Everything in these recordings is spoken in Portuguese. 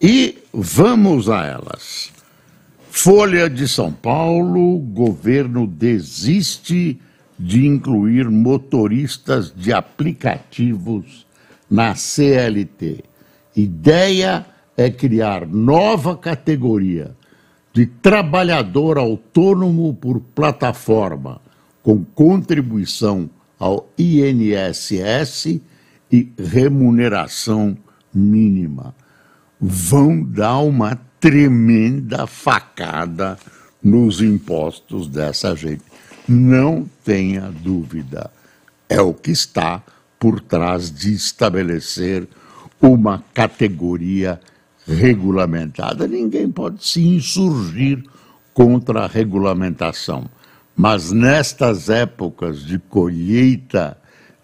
E vamos a elas. Folha de São Paulo: governo desiste de incluir motoristas de aplicativos na CLT. Ideia é criar nova categoria de trabalhador autônomo por plataforma, com contribuição ao INSS e remuneração mínima. Vão dar uma tremenda facada nos impostos dessa gente. Não tenha dúvida. É o que está por trás de estabelecer uma categoria regulamentada. Ninguém pode se insurgir contra a regulamentação. Mas nestas épocas de colheita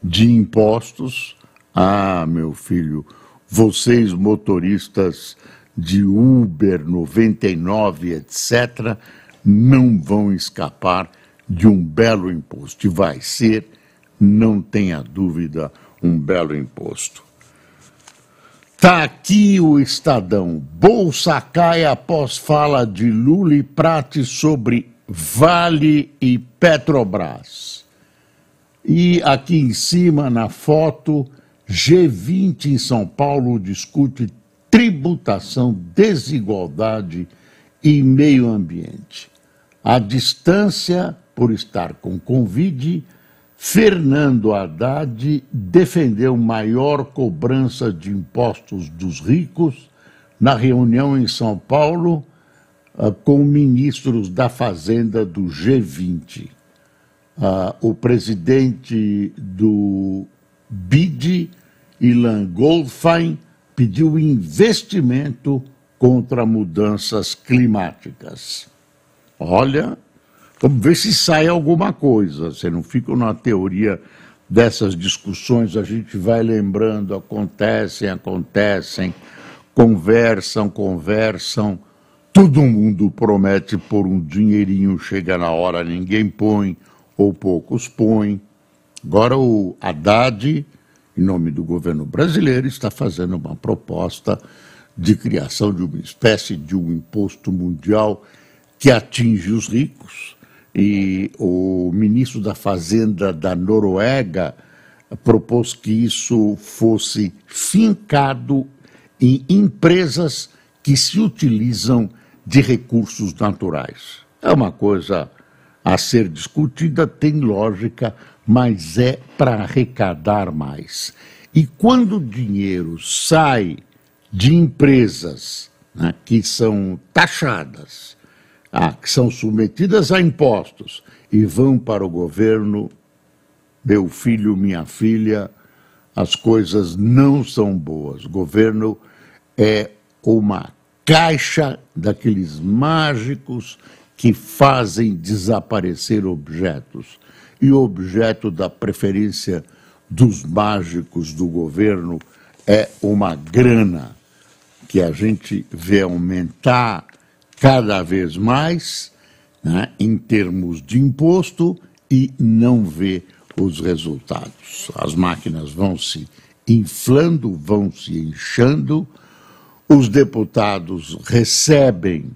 de impostos, ah, meu filho, vocês motoristas de Uber 99, etc., não vão escapar de um belo imposto. E vai ser, não tenha dúvida, um belo imposto. Está aqui o Estadão. Bolsa cai após fala de Lula e Prate sobre Vale e Petrobras. E aqui em cima, na foto, G20 em São Paulo discute tributação, desigualdade e meio ambiente. A distância, por estar com Covid, Fernando Haddad defendeu maior cobrança de impostos dos ricos na reunião em São Paulo uh, com ministros da Fazenda do G20. Uh, ah, o presidente do BID, Ilan Goldfein, pediu investimento contra mudanças climáticas. Olha, Vamos ver se sai alguma coisa. Você não fica na teoria dessas discussões, a gente vai lembrando, acontecem, acontecem, conversam, conversam. Todo mundo promete por um dinheirinho, chega na hora, ninguém põe, ou poucos põem. Agora o Haddad, em nome do governo brasileiro, está fazendo uma proposta de criação de uma espécie de um imposto mundial que atinge os ricos e o ministro da Fazenda da Noruega propôs que isso fosse fincado em empresas que se utilizam de recursos naturais. É uma coisa a ser discutida, tem lógica, mas é para arrecadar mais. E quando o dinheiro sai de empresas né, que são taxadas, ah, que são submetidas a impostos e vão para o governo, meu filho, minha filha, as coisas não são boas. O governo é uma caixa daqueles mágicos que fazem desaparecer objetos. E o objeto da preferência dos mágicos do governo é uma grana que a gente vê aumentar cada vez mais né, em termos de imposto e não vê os resultados. As máquinas vão se inflando, vão se inchando, os deputados recebem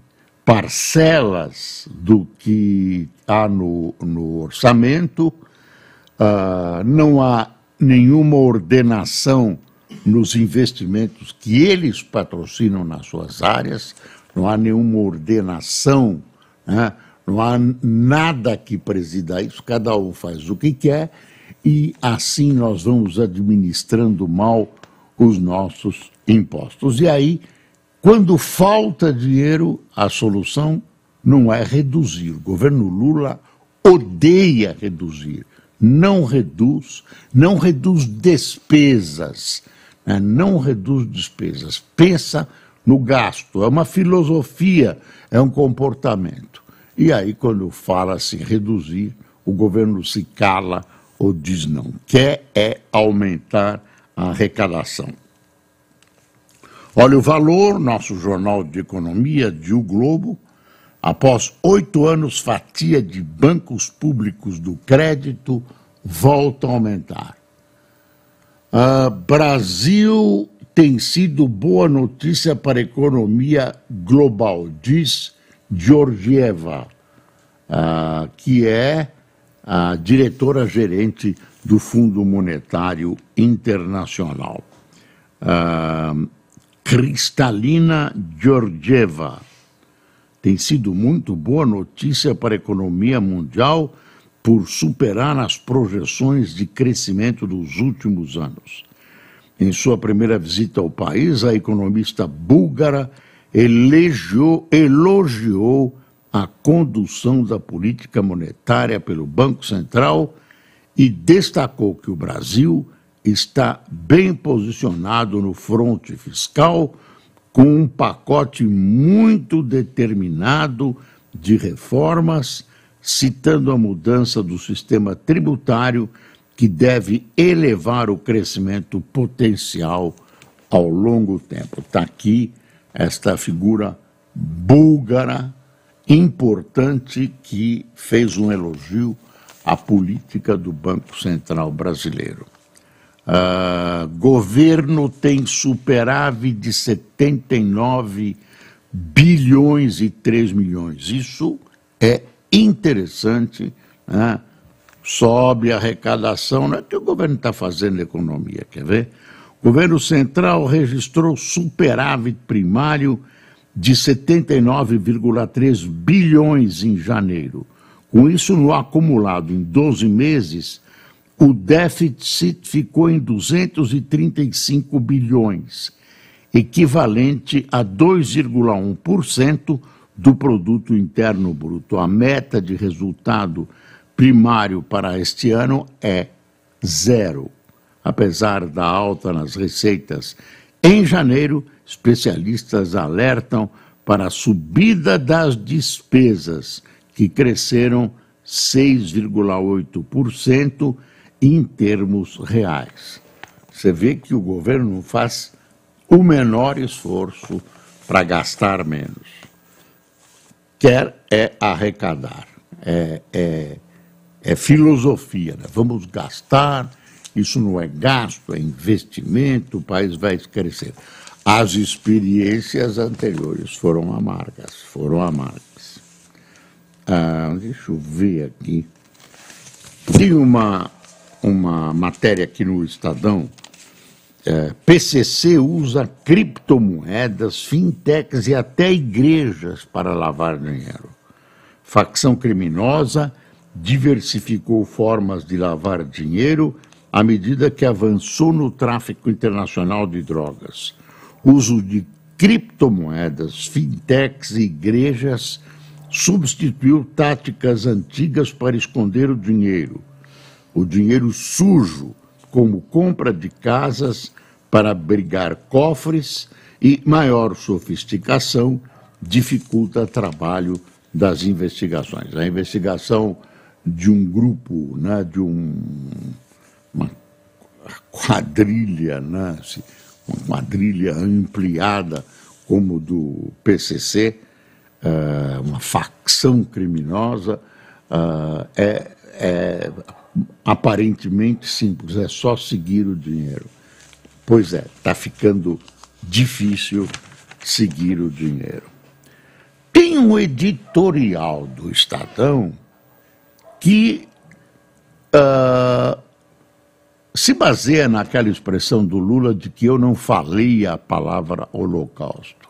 parcelas do que há no, no orçamento, uh, não há nenhuma ordenação nos investimentos que eles patrocinam nas suas áreas, não há nenhuma ordenação, né? não há nada que presida isso, cada um faz o que quer e assim nós vamos administrando mal os nossos impostos. E aí, quando falta dinheiro, a solução não é reduzir. O governo Lula odeia reduzir, não reduz, não reduz despesas, né? não reduz despesas, pensa no gasto, é uma filosofia, é um comportamento. E aí, quando fala-se reduzir, o governo se cala ou diz não. Quer é aumentar a arrecadação. Olha o valor, nosso jornal de economia, de O Globo, após oito anos, fatia de bancos públicos do crédito volta a aumentar. Uh, Brasil tem sido boa notícia para a economia global, diz Georgieva, uh, que é a diretora gerente do Fundo Monetário Internacional. Uh, Cristalina Georgieva. Tem sido muito boa notícia para a economia mundial por superar as projeções de crescimento dos últimos anos. Em sua primeira visita ao país, a economista búlgara elogiou, elogiou a condução da política monetária pelo Banco Central e destacou que o Brasil está bem posicionado no fronte fiscal, com um pacote muito determinado de reformas, citando a mudança do sistema tributário que deve elevar o crescimento potencial ao longo tempo. Está aqui esta figura búlgara importante que fez um elogio à política do Banco Central brasileiro. Uh, governo tem superávit de 79 bilhões e 3 milhões. Isso é interessante, né? sobe a arrecadação, não é que o governo está fazendo economia, quer ver? O governo central registrou superávit primário de 79,3 bilhões em janeiro. Com isso, no acumulado em 12 meses, o déficit ficou em 235 bilhões, equivalente a 2,1% do produto interno bruto. A meta de resultado primário para este ano é zero. Apesar da alta nas receitas em janeiro, especialistas alertam para a subida das despesas, que cresceram 6,8% em termos reais. Você vê que o governo não faz o menor esforço para gastar menos. Quer é arrecadar, é, é, é filosofia. Né? Vamos gastar, isso não é gasto, é investimento, o país vai crescer. As experiências anteriores foram amargas, foram amargas. Ah, deixa eu ver aqui. Tem uma, uma matéria aqui no Estadão. É, PCC usa criptomoedas, fintechs e até igrejas para lavar dinheiro. Facção criminosa diversificou formas de lavar dinheiro à medida que avançou no tráfico internacional de drogas. Uso de criptomoedas, fintechs e igrejas substituiu táticas antigas para esconder o dinheiro o dinheiro sujo, como compra de casas para abrigar cofres e maior sofisticação dificulta o trabalho das investigações. A investigação de um grupo, né, de um, uma quadrilha, né, uma quadrilha ampliada como do PCC, eh, uma facção criminosa, uh, é, é aparentemente simples, é só seguir o dinheiro. Pois é, está ficando difícil seguir o dinheiro. Tem um editorial do Estadão que uh, se baseia naquela expressão do Lula de que eu não falei a palavra holocausto.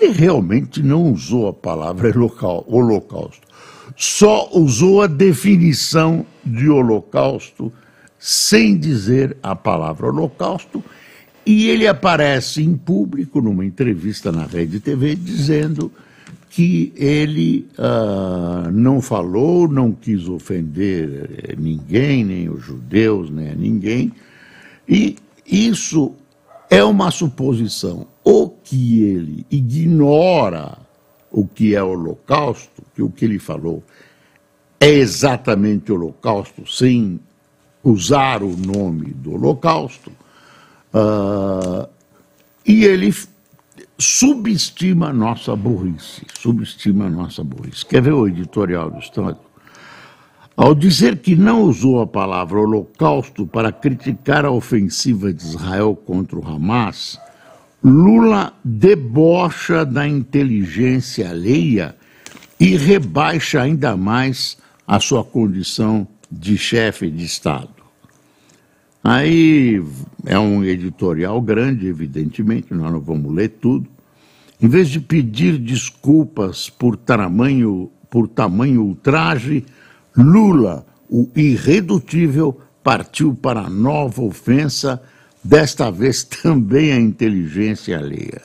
Ele realmente não usou a palavra holocausto só usou a definição de holocausto sem dizer a palavra holocausto, e ele aparece em público, numa entrevista na Rede TV, dizendo que ele uh, não falou, não quis ofender ninguém, nem os judeus, nem ninguém, e isso é uma suposição. O que ele ignora o que é Holocausto, que o que ele falou é exatamente Holocausto, sem usar o nome do Holocausto, uh, e ele subestima a nossa burrice, subestima a nossa burrice. Quer ver o editorial do Estado? Ao dizer que não usou a palavra holocausto para criticar a ofensiva de Israel contra o Hamas, Lula debocha da inteligência alheia e rebaixa ainda mais a sua condição de chefe de Estado. Aí é um editorial grande, evidentemente, nós não vamos ler tudo. Em vez de pedir desculpas por tamanho, por tamanho ultraje, Lula, o irredutível, partiu para nova ofensa, desta vez também a inteligência alheia.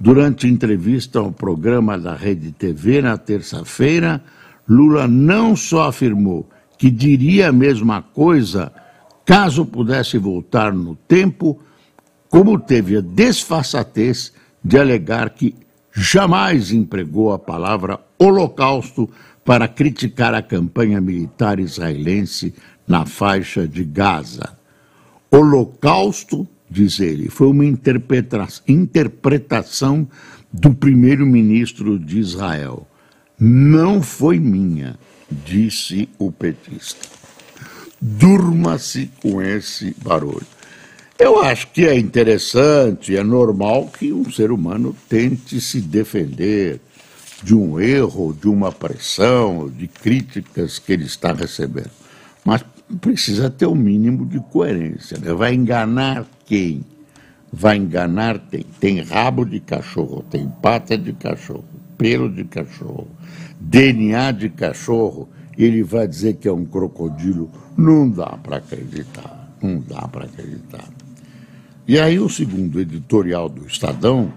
Durante entrevista ao programa da Rede TV na terça-feira, Lula não só afirmou que diria a mesma coisa caso pudesse voltar no tempo, como teve a desfaçatez de alegar que jamais empregou a palavra holocausto para criticar a campanha militar israelense na faixa de Gaza. Holocausto, diz ele, foi uma interpreta interpretação do primeiro-ministro de Israel. Não foi minha, disse o petista. Durma-se com esse barulho. Eu acho que é interessante, é normal que um ser humano tente se defender, de um erro, de uma pressão, de críticas que ele está recebendo. Mas precisa ter o um mínimo de coerência. Né? Vai enganar quem? Vai enganar quem? Tem rabo de cachorro, tem pata de cachorro, pelo de cachorro, DNA de cachorro, ele vai dizer que é um crocodilo. Não dá para acreditar. Não dá para acreditar. E aí o segundo editorial do Estadão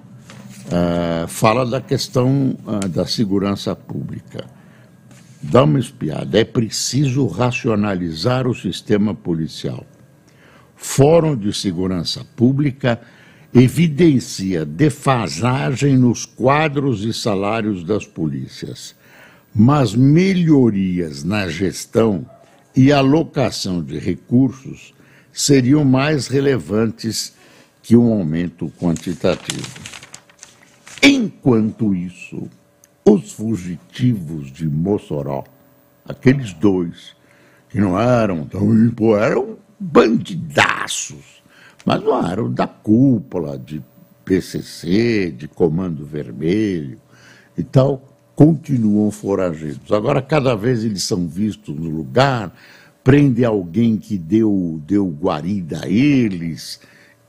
uh, fala da questão uh, da segurança pública. Dá uma espiada. É preciso racionalizar o sistema policial. Fórum de Segurança Pública evidencia defasagem nos quadros e salários das polícias, mas melhorias na gestão e alocação de recursos seriam mais relevantes que um aumento quantitativo. Enquanto isso, os fugitivos de Mossoró, aqueles dois, que não eram tão eram bandidaços, mas não eram da cúpula de PCC, de Comando Vermelho e tal, continuam foragidos. Agora, cada vez eles são vistos no lugar, prende alguém que deu, deu guarida a eles,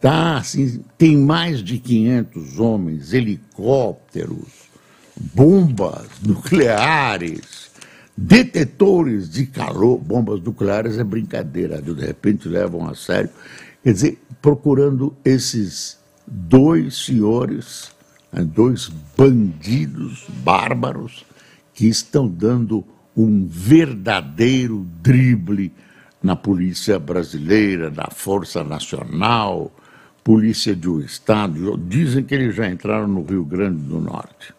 Tá, assim, tem mais de 500 homens, helicópteros, bombas nucleares, detetores de calor. Bombas nucleares é brincadeira, de repente levam a sério. Quer dizer, procurando esses dois senhores, né, dois bandidos bárbaros que estão dando um verdadeiro drible na polícia brasileira, na Força Nacional, polícia de um estado, dizem que eles já entraram no Rio Grande do Norte.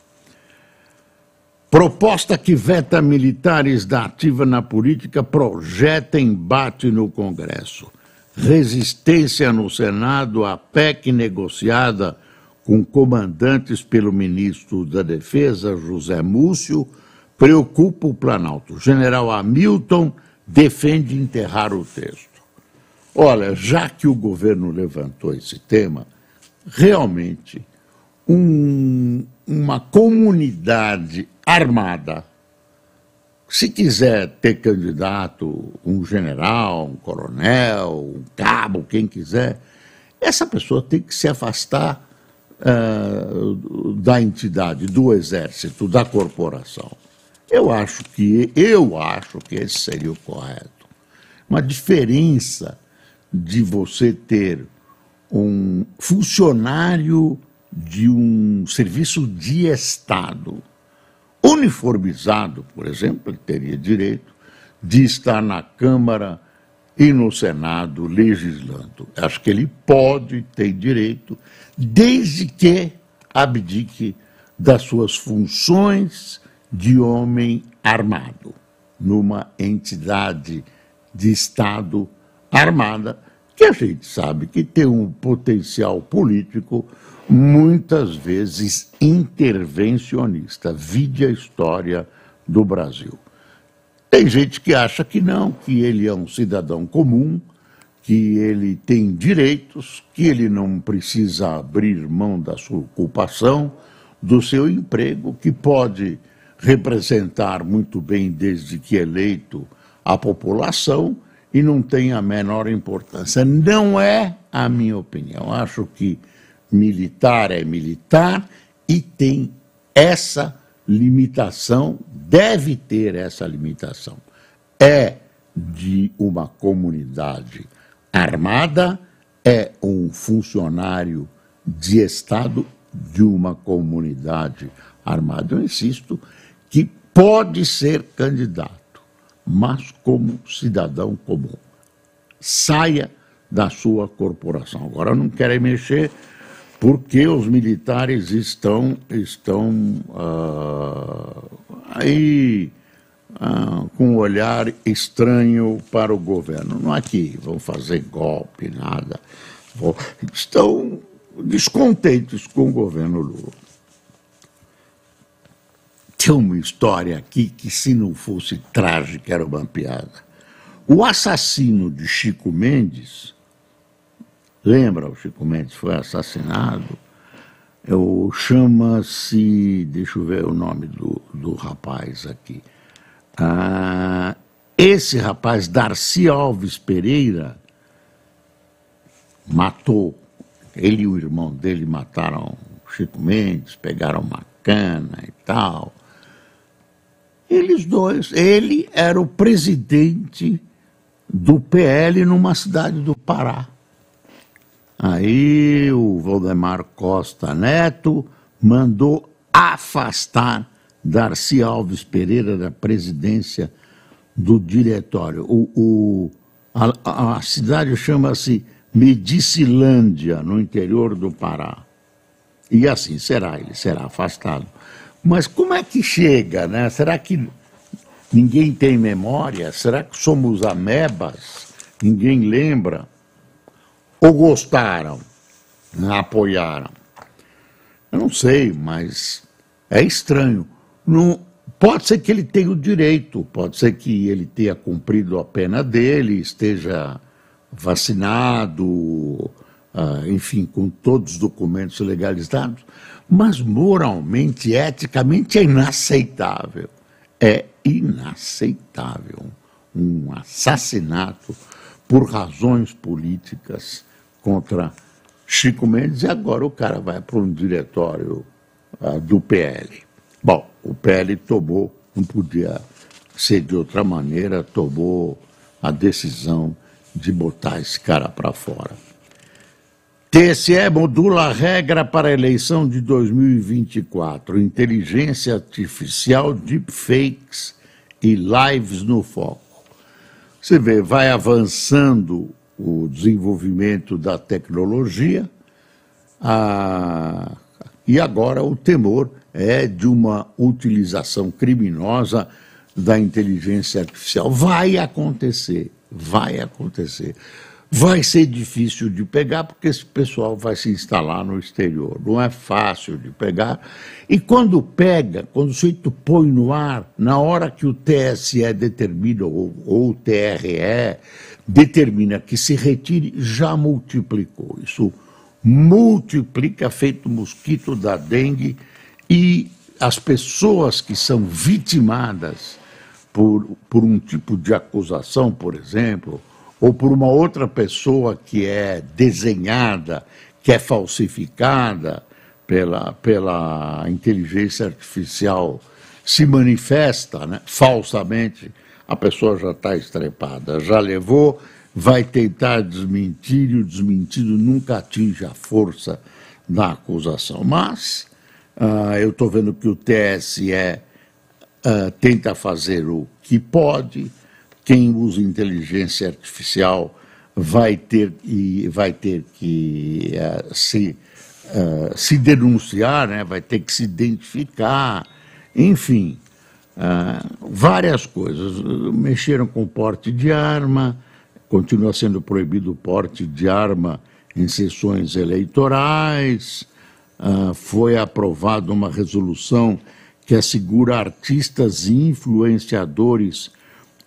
Proposta que veta militares da ativa na política projeta embate no Congresso. Resistência no Senado à PEC negociada com comandantes pelo ministro da Defesa, José Múcio, preocupa o Planalto. General Hamilton defende enterrar o texto. Olha, já que o governo levantou esse tema, realmente um, uma comunidade armada, se quiser ter candidato, um general, um coronel, um cabo, quem quiser, essa pessoa tem que se afastar uh, da entidade, do exército, da corporação. Eu acho que eu acho que esse seria o correto. Uma diferença de você ter um funcionário de um serviço de Estado uniformizado, por exemplo, teria direito de estar na Câmara e no Senado legislando. Acho que ele pode ter direito, desde que abdique das suas funções de homem armado, numa entidade de Estado armada, que a gente sabe que tem um potencial político muitas vezes intervencionista. Vide a história do Brasil. Tem gente que acha que não, que ele é um cidadão comum, que ele tem direitos, que ele não precisa abrir mão da sua ocupação, do seu emprego, que pode representar muito bem, desde que eleito, a população e não tem a menor importância. Não é a minha opinião. Acho que militar é militar e tem essa limitação, deve ter essa limitação. É de uma comunidade armada, é um funcionário de Estado de uma comunidade armada. Eu insisto que pode ser candidato mas como cidadão comum. Saia da sua corporação. Agora não querem mexer porque os militares estão, estão uh, aí uh, com um olhar estranho para o governo. Não é que vão fazer golpe, nada. Estão descontentes com o governo Lula. Tem uma história aqui que, se não fosse trágica, era uma piada. O assassino de Chico Mendes, lembra, o Chico Mendes foi assassinado, é chama-se, deixa eu ver o nome do, do rapaz aqui. Ah, esse rapaz, Darcy Alves Pereira, matou, ele e o irmão dele mataram Chico Mendes, pegaram uma cana e tal. Eles dois. Ele era o presidente do PL numa cidade do Pará. Aí o Valdemar Costa Neto mandou afastar Darcy Alves Pereira da presidência do diretório. O, o a, a cidade chama-se Medicilândia, no interior do Pará. E assim será, ele será afastado. Mas como é que chega, né? Será que ninguém tem memória? Será que somos amebas? Ninguém lembra? Ou gostaram? Apoiaram? Eu não sei, mas é estranho. Não, pode ser que ele tenha o direito, pode ser que ele tenha cumprido a pena dele, esteja vacinado, uh, enfim, com todos os documentos legalizados, mas moralmente, eticamente é inaceitável. É inaceitável um assassinato por razões políticas contra Chico Mendes e agora o cara vai para um diretório uh, do PL. Bom, o PL tomou, não podia ser de outra maneira, tomou a decisão de botar esse cara para fora. TSE modula a regra para a eleição de 2024. Inteligência artificial, deepfakes e lives no foco. Você vê, vai avançando o desenvolvimento da tecnologia a... e agora o temor é de uma utilização criminosa da inteligência artificial. Vai acontecer, vai acontecer vai ser difícil de pegar, porque esse pessoal vai se instalar no exterior. Não é fácil de pegar. E quando pega, quando o sujeito põe no ar, na hora que o TSE determina, ou, ou o TRE determina que se retire, já multiplicou. Isso multiplica, feito mosquito da dengue, e as pessoas que são vitimadas por, por um tipo de acusação, por exemplo, ou por uma outra pessoa que é desenhada, que é falsificada pela, pela inteligência artificial, se manifesta né, falsamente, a pessoa já está estrepada, já levou, vai tentar desmentir e o desmentido nunca atinge a força da acusação. Mas uh, eu estou vendo que o TSE uh, tenta fazer o que pode, quem usa inteligência artificial vai ter, e vai ter que uh, se se denunciar, né, vai ter que se identificar, enfim, uh, várias coisas. Mexeram com porte de arma, continua sendo proibido o porte de arma em sessões eleitorais, uh, foi aprovada uma resolução que assegura a artistas e influenciadores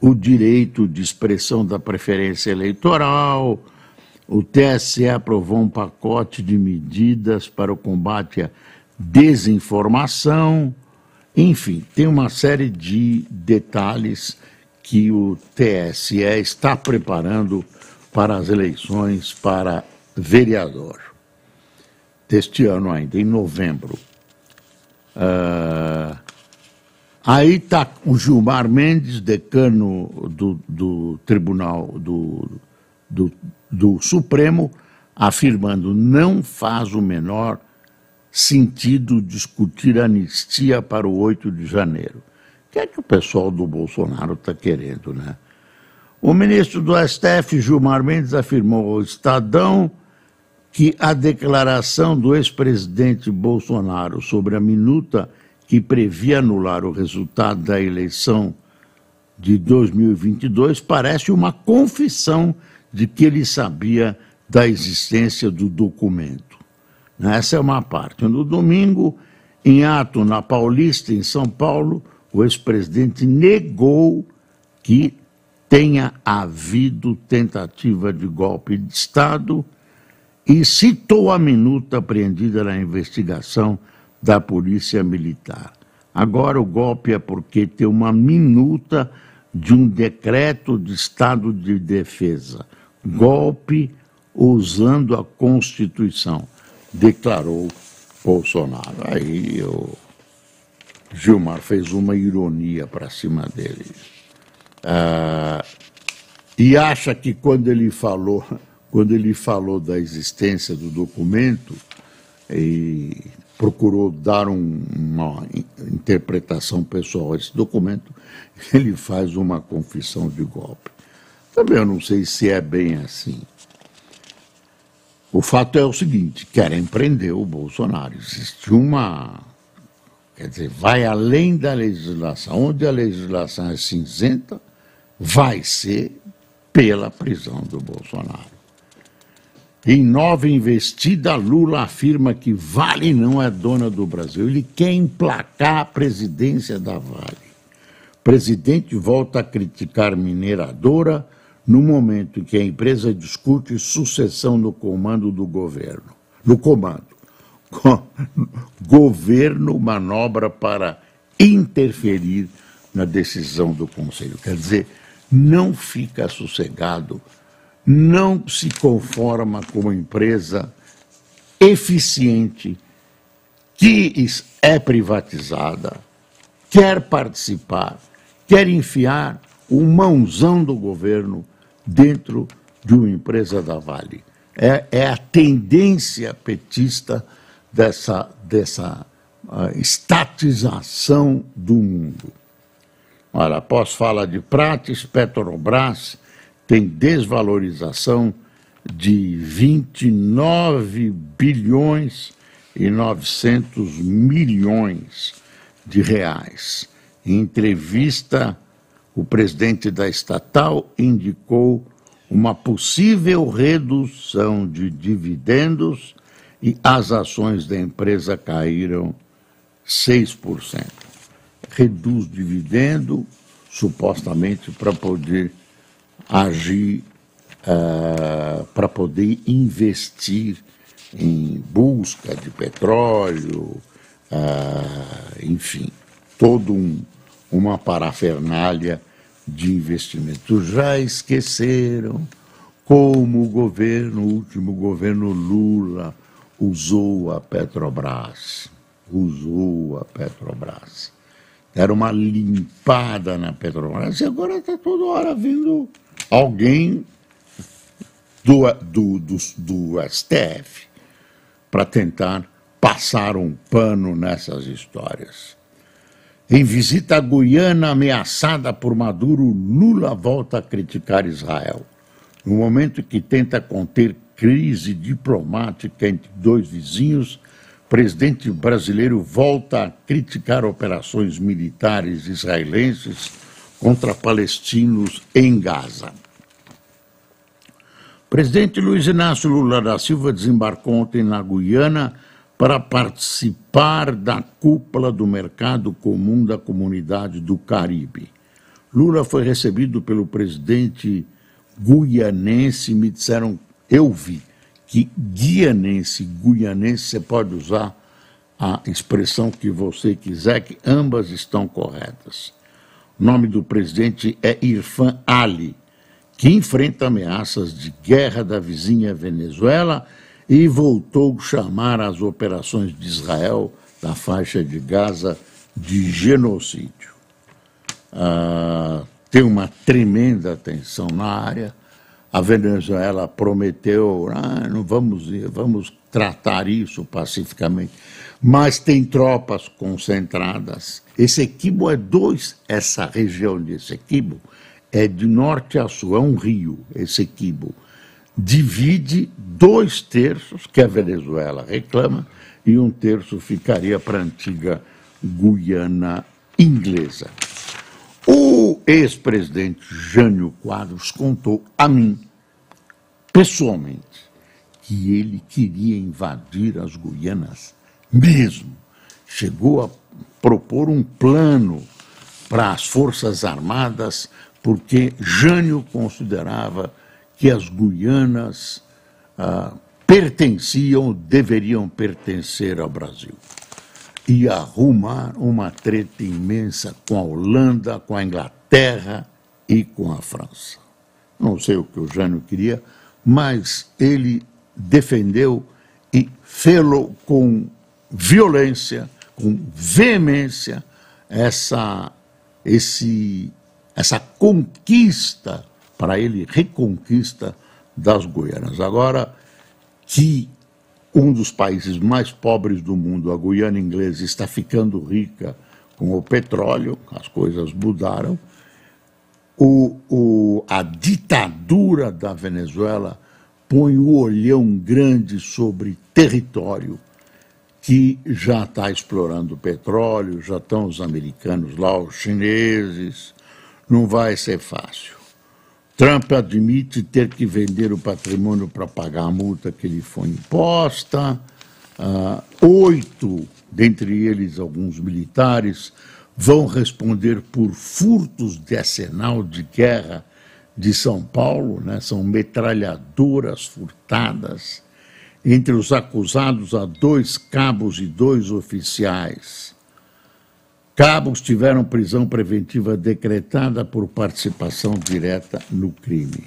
o direito de expressão da preferência eleitoral. O TSE aprovou um pacote de medidas para o combate à desinformação. Enfim, tem uma série de detalhes que o TSE está preparando para as eleições para vereador deste ano ainda, em novembro. Uh, aí está o Gilmar Mendes, decano do, do Tribunal do, do, do Supremo, afirmando não faz o menor sentido discutir anistia para o 8 de janeiro. O que é que o pessoal do Bolsonaro está querendo, né? O ministro do STF, Gilmar Mendes, afirmou ao Estadão que a declaração do ex-presidente Bolsonaro sobre a minuta que previa anular o resultado da eleição de 2022 parece uma confissão de que ele sabia da existência do documento. Essa é uma parte. No domingo, em ato na Paulista, em São Paulo, o ex-presidente negou que tenha havido tentativa de golpe de Estado e citou a minuta apreendida na investigação da Polícia Militar. Agora o golpe é porque tem uma minuta de um decreto de estado de defesa. Golpe usando a Constituição, declarou Bolsonaro. Aí o Gilmar fez uma ironia para cima dele. Ah, e acha que quando ele falou quando ele falou da existência do documento e procurou dar um, uma interpretação pessoal a esse documento, ele faz uma confissão de golpe. Também eu não sei se é bem assim. O fato é o seguinte: querem prender o Bolsonaro. Existe uma. Quer dizer, vai além da legislação. Onde a legislação é cinzenta, vai ser pela prisão do Bolsonaro. Em nova investida, Lula afirma que Vale não é dona do Brasil. Ele quer emplacar a presidência da Vale. O presidente volta a criticar mineradora no momento em que a empresa discute sucessão no comando do governo. No comando. Governo manobra para interferir na decisão do Conselho. Quer dizer, não fica sossegado não se conforma com uma empresa eficiente que é privatizada, quer participar, quer enfiar o mãozão do governo dentro de uma empresa da Vale. É, é a tendência petista dessa, dessa uh, estatização do mundo. Olha, após falar de Prates, Petrobras tem desvalorização de 29 bilhões e 900 milhões de reais. Em entrevista, o presidente da estatal indicou uma possível redução de dividendos e as ações da empresa caíram 6%. Reduz dividendo, supostamente para poder agir uh, para poder investir em busca de petróleo, uh, enfim, todo um, uma parafernália de investimento. Já esqueceram como o governo, o último governo Lula, usou a Petrobras. Usou a Petrobras. Era uma limpada na Petrobras e agora está toda hora vindo alguém do, do, do, do STF para tentar passar um pano nessas histórias. Em visita à Guiana ameaçada por Maduro, Lula volta a criticar Israel. No momento que tenta conter crise diplomática entre dois vizinhos, presidente brasileiro volta a criticar operações militares israelenses contra palestinos em Gaza. Presidente Luiz Inácio Lula da Silva desembarcou ontem na Guiana para participar da cúpula do mercado comum da comunidade do Caribe. Lula foi recebido pelo presidente guianense, me disseram, eu vi, que guianense, guianense, você pode usar a expressão que você quiser, que ambas estão corretas. O nome do presidente é Irfan Ali, que enfrenta ameaças de guerra da vizinha Venezuela e voltou chamar as operações de Israel da faixa de Gaza de genocídio. Ah, tem uma tremenda tensão na área. A Venezuela prometeu, ah, não vamos, vamos tratar isso pacificamente, mas tem tropas concentradas. Esse Equibo é dois, essa região de Equibo é de norte a sul, é um rio, esse Equibo divide dois terços, que a Venezuela reclama, e um terço ficaria para a antiga Guiana inglesa. O ex-presidente Jânio Quadros contou a mim, pessoalmente, que ele queria invadir as Guianas mesmo. Chegou a propor um plano para as Forças Armadas, porque Jânio considerava que as Guianas ah, pertenciam, deveriam pertencer ao Brasil. E arrumar uma treta imensa com a Holanda, com a Inglaterra e com a França. Não sei o que o Jânio queria, mas ele defendeu e fê-lo com violência, com veemência, essa, esse, essa conquista para ele reconquista das Guianas. Agora que um dos países mais pobres do mundo, a Guiana inglesa, está ficando rica com o petróleo, as coisas mudaram, o, o, a ditadura da Venezuela põe o olhão grande sobre território que já está explorando petróleo, já estão os americanos lá, os chineses, não vai ser fácil. Trump admite ter que vender o patrimônio para pagar a multa que lhe foi imposta. Uh, oito, dentre eles alguns militares, vão responder por furtos de arsenal de guerra de São Paulo, né? são metralhadoras furtadas. Entre os acusados há dois cabos e dois oficiais. Cabos tiveram prisão preventiva decretada por participação direta no crime.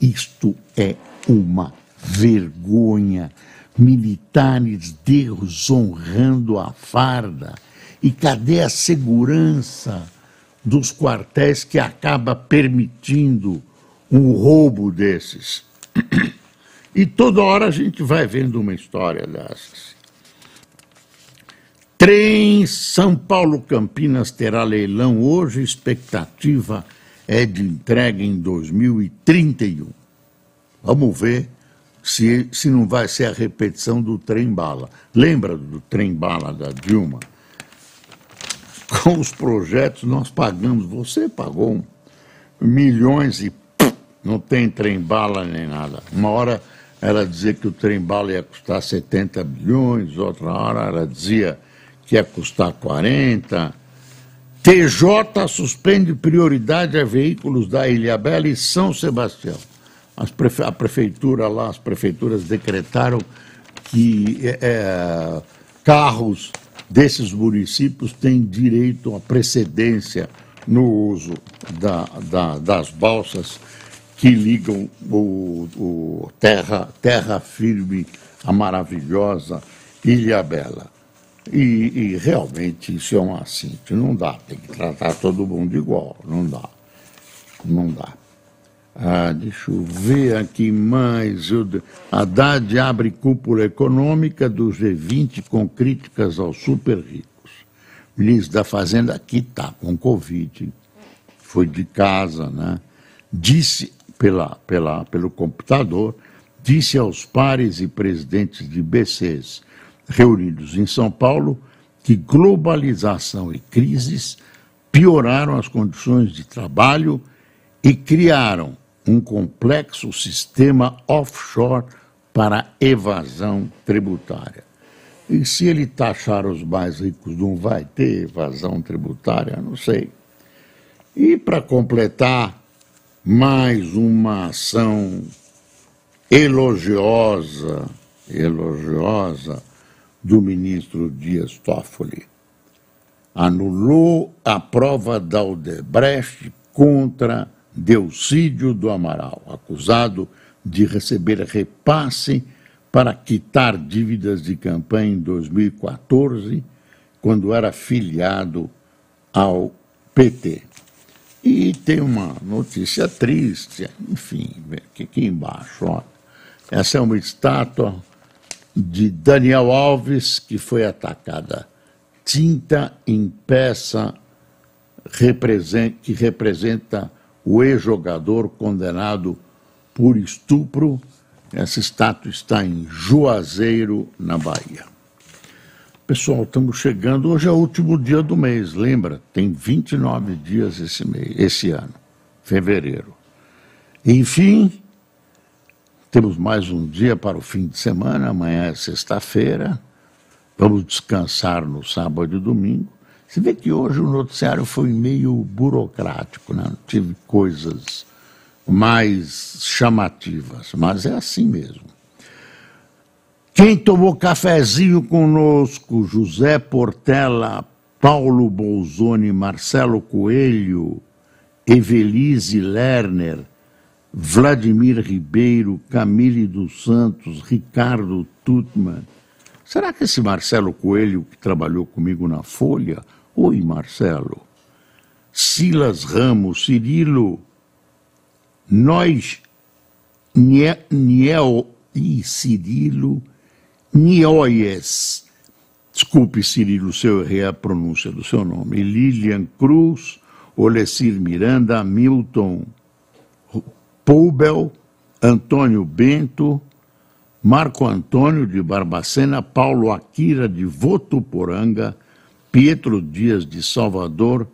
Isto é uma vergonha. Militares desonrando a farda. E cadê a segurança dos quartéis que acaba permitindo um roubo desses? E toda hora a gente vai vendo uma história dessas. Trem São Paulo Campinas terá leilão hoje, expectativa é de entrega em 2031. Vamos ver se, se não vai ser a repetição do trem bala. Lembra do trem bala da Dilma? Com os projetos nós pagamos, você pagou milhões e não tem trem bala nem nada. Uma hora ela dizia que o trem bala ia custar 70 bilhões, outra hora ela dizia que ia custar 40. TJ suspende prioridade a veículos da Ilha Bela e São Sebastião. Prefe... a prefeitura lá, as prefeituras decretaram que é, é, carros desses municípios têm direito à precedência no uso da, da, das balsas que ligam o, o terra, terra firme, a maravilhosa Ilha Bela. E, e, realmente isso é um assínto. Não dá, tem que tratar todo mundo igual. Não dá. Não dá. Ah, deixa eu ver aqui mais. Haddad abre cúpula econômica do G20 com críticas aos super ricos. O ministro da Fazenda aqui está com Covid, foi de casa, né? Disse pela, pela, pelo computador, disse aos pares e presidentes de BCs reunidos em São Paulo que globalização e crises pioraram as condições de trabalho e criaram um complexo sistema offshore para evasão tributária. E se ele taxar os mais ricos, não vai ter evasão tributária? Não sei. E para completar, mais uma ação elogiosa, elogiosa do ministro Dias Toffoli. Anulou a prova da Odebrecht contra Delcídio do Amaral, acusado de receber repasse para quitar dívidas de campanha em 2014, quando era filiado ao PT. E tem uma notícia triste, enfim, aqui embaixo, ó. Essa é uma estátua de Daniel Alves, que foi atacada. Tinta em peça que representa o ex-jogador condenado por estupro. Essa estátua está em Juazeiro, na Bahia. Pessoal, estamos chegando. Hoje é o último dia do mês, lembra? Tem 29 dias esse mês, esse ano, fevereiro. Enfim, temos mais um dia para o fim de semana, amanhã é sexta-feira. Vamos descansar no sábado e domingo. Você vê que hoje o noticiário foi meio burocrático, né? não tive coisas mais chamativas, mas é assim mesmo. Quem tomou cafezinho conosco? José Portela, Paulo Bolzoni, Marcelo Coelho, Evelise Lerner, Vladimir Ribeiro, Camille dos Santos, Ricardo Tutman. Será que esse Marcelo Coelho que trabalhou comigo na Folha? Oi, Marcelo. Silas Ramos, Cirilo, nós, Niel e Cirilo, Nioies. Desculpe, Cirilo, se eu errei a pronúncia do seu nome. Lilian Cruz, Olecir Miranda, Milton Poubel, Antônio Bento, Marco Antônio de Barbacena, Paulo Akira de Votuporanga, Pietro Dias de Salvador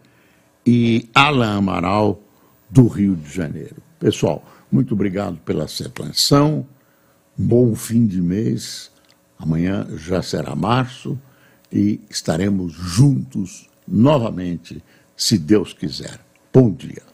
e Alan Amaral do Rio de Janeiro. Pessoal, muito obrigado pela sua atenção, bom fim de mês, amanhã já será março e estaremos juntos novamente, se Deus quiser. Bom dia.